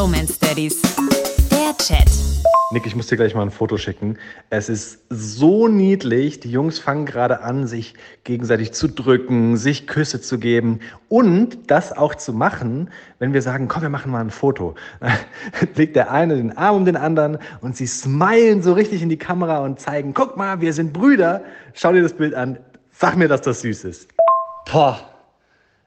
Bromance Daddies. Der Chat. Nick, ich muss dir gleich mal ein Foto schicken. Es ist so niedlich. Die Jungs fangen gerade an, sich gegenseitig zu drücken, sich Küsse zu geben und das auch zu machen, wenn wir sagen, komm, wir machen mal ein Foto. legt der eine den Arm um den anderen und sie smilen so richtig in die Kamera und zeigen, guck mal, wir sind Brüder. Schau dir das Bild an. Sag mir, dass das süß ist. Boah,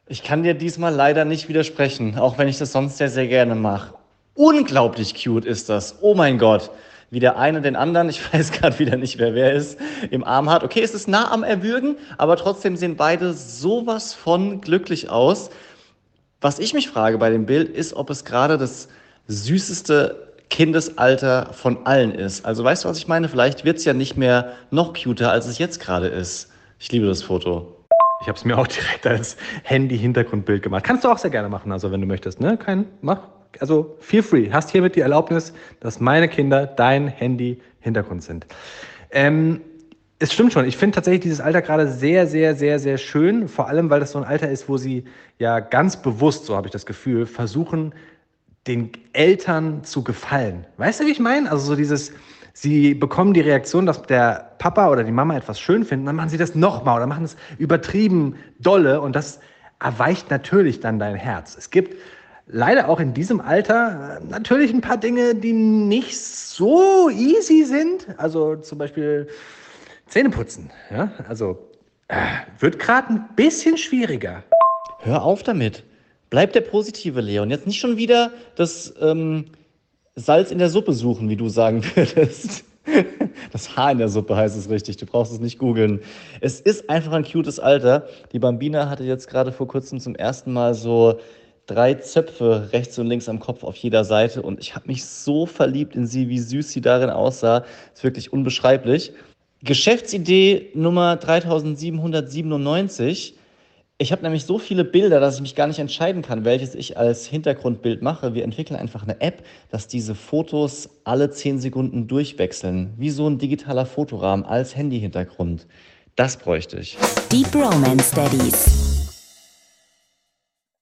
ich kann dir diesmal leider nicht widersprechen, auch wenn ich das sonst sehr, sehr gerne mache. Unglaublich cute ist das. Oh mein Gott. Wie der eine den anderen, ich weiß gerade wieder nicht, wer wer ist, im Arm hat. Okay, es ist nah am Erwürgen, aber trotzdem sehen beide sowas von glücklich aus. Was ich mich frage bei dem Bild ist, ob es gerade das süßeste Kindesalter von allen ist. Also weißt du, was ich meine? Vielleicht wird es ja nicht mehr noch cuter, als es jetzt gerade ist. Ich liebe das Foto. Ich habe es mir auch direkt als Handy-Hintergrundbild gemacht. Kannst du auch sehr gerne machen, also wenn du möchtest. Ne? Kein, mach. Also feel free. Hast hiermit die Erlaubnis, dass meine Kinder dein Handy-Hintergrund sind. Ähm, es stimmt schon. Ich finde tatsächlich dieses Alter gerade sehr, sehr, sehr, sehr schön. Vor allem, weil das so ein Alter ist, wo sie ja ganz bewusst, so habe ich das Gefühl, versuchen, den Eltern zu gefallen. Weißt du, wie ich meine? Also so dieses, sie bekommen die Reaktion, dass der Papa oder die Mama etwas schön finden, dann machen sie das nochmal oder machen es übertrieben dolle und das erweicht natürlich dann dein Herz. Es gibt leider auch in diesem Alter äh, natürlich ein paar Dinge, die nicht so easy sind. Also zum Beispiel Zähneputzen. Ja? Also äh, wird gerade ein bisschen schwieriger. Hör auf damit. Bleib der positive Leon. Jetzt nicht schon wieder das ähm, Salz in der Suppe suchen, wie du sagen würdest. Das Haar in der Suppe heißt es richtig, du brauchst es nicht googeln. Es ist einfach ein cutes Alter. Die Bambina hatte jetzt gerade vor kurzem zum ersten Mal so drei Zöpfe rechts und links am Kopf auf jeder Seite und ich habe mich so verliebt in sie, wie süß sie darin aussah. Ist wirklich unbeschreiblich. Geschäftsidee Nummer 3797 ich habe nämlich so viele Bilder, dass ich mich gar nicht entscheiden kann, welches ich als Hintergrundbild mache. Wir entwickeln einfach eine App, dass diese Fotos alle 10 Sekunden durchwechseln. Wie so ein digitaler Fotorahmen als Handyhintergrund. Das bräuchte ich. Deep Romance Daddies.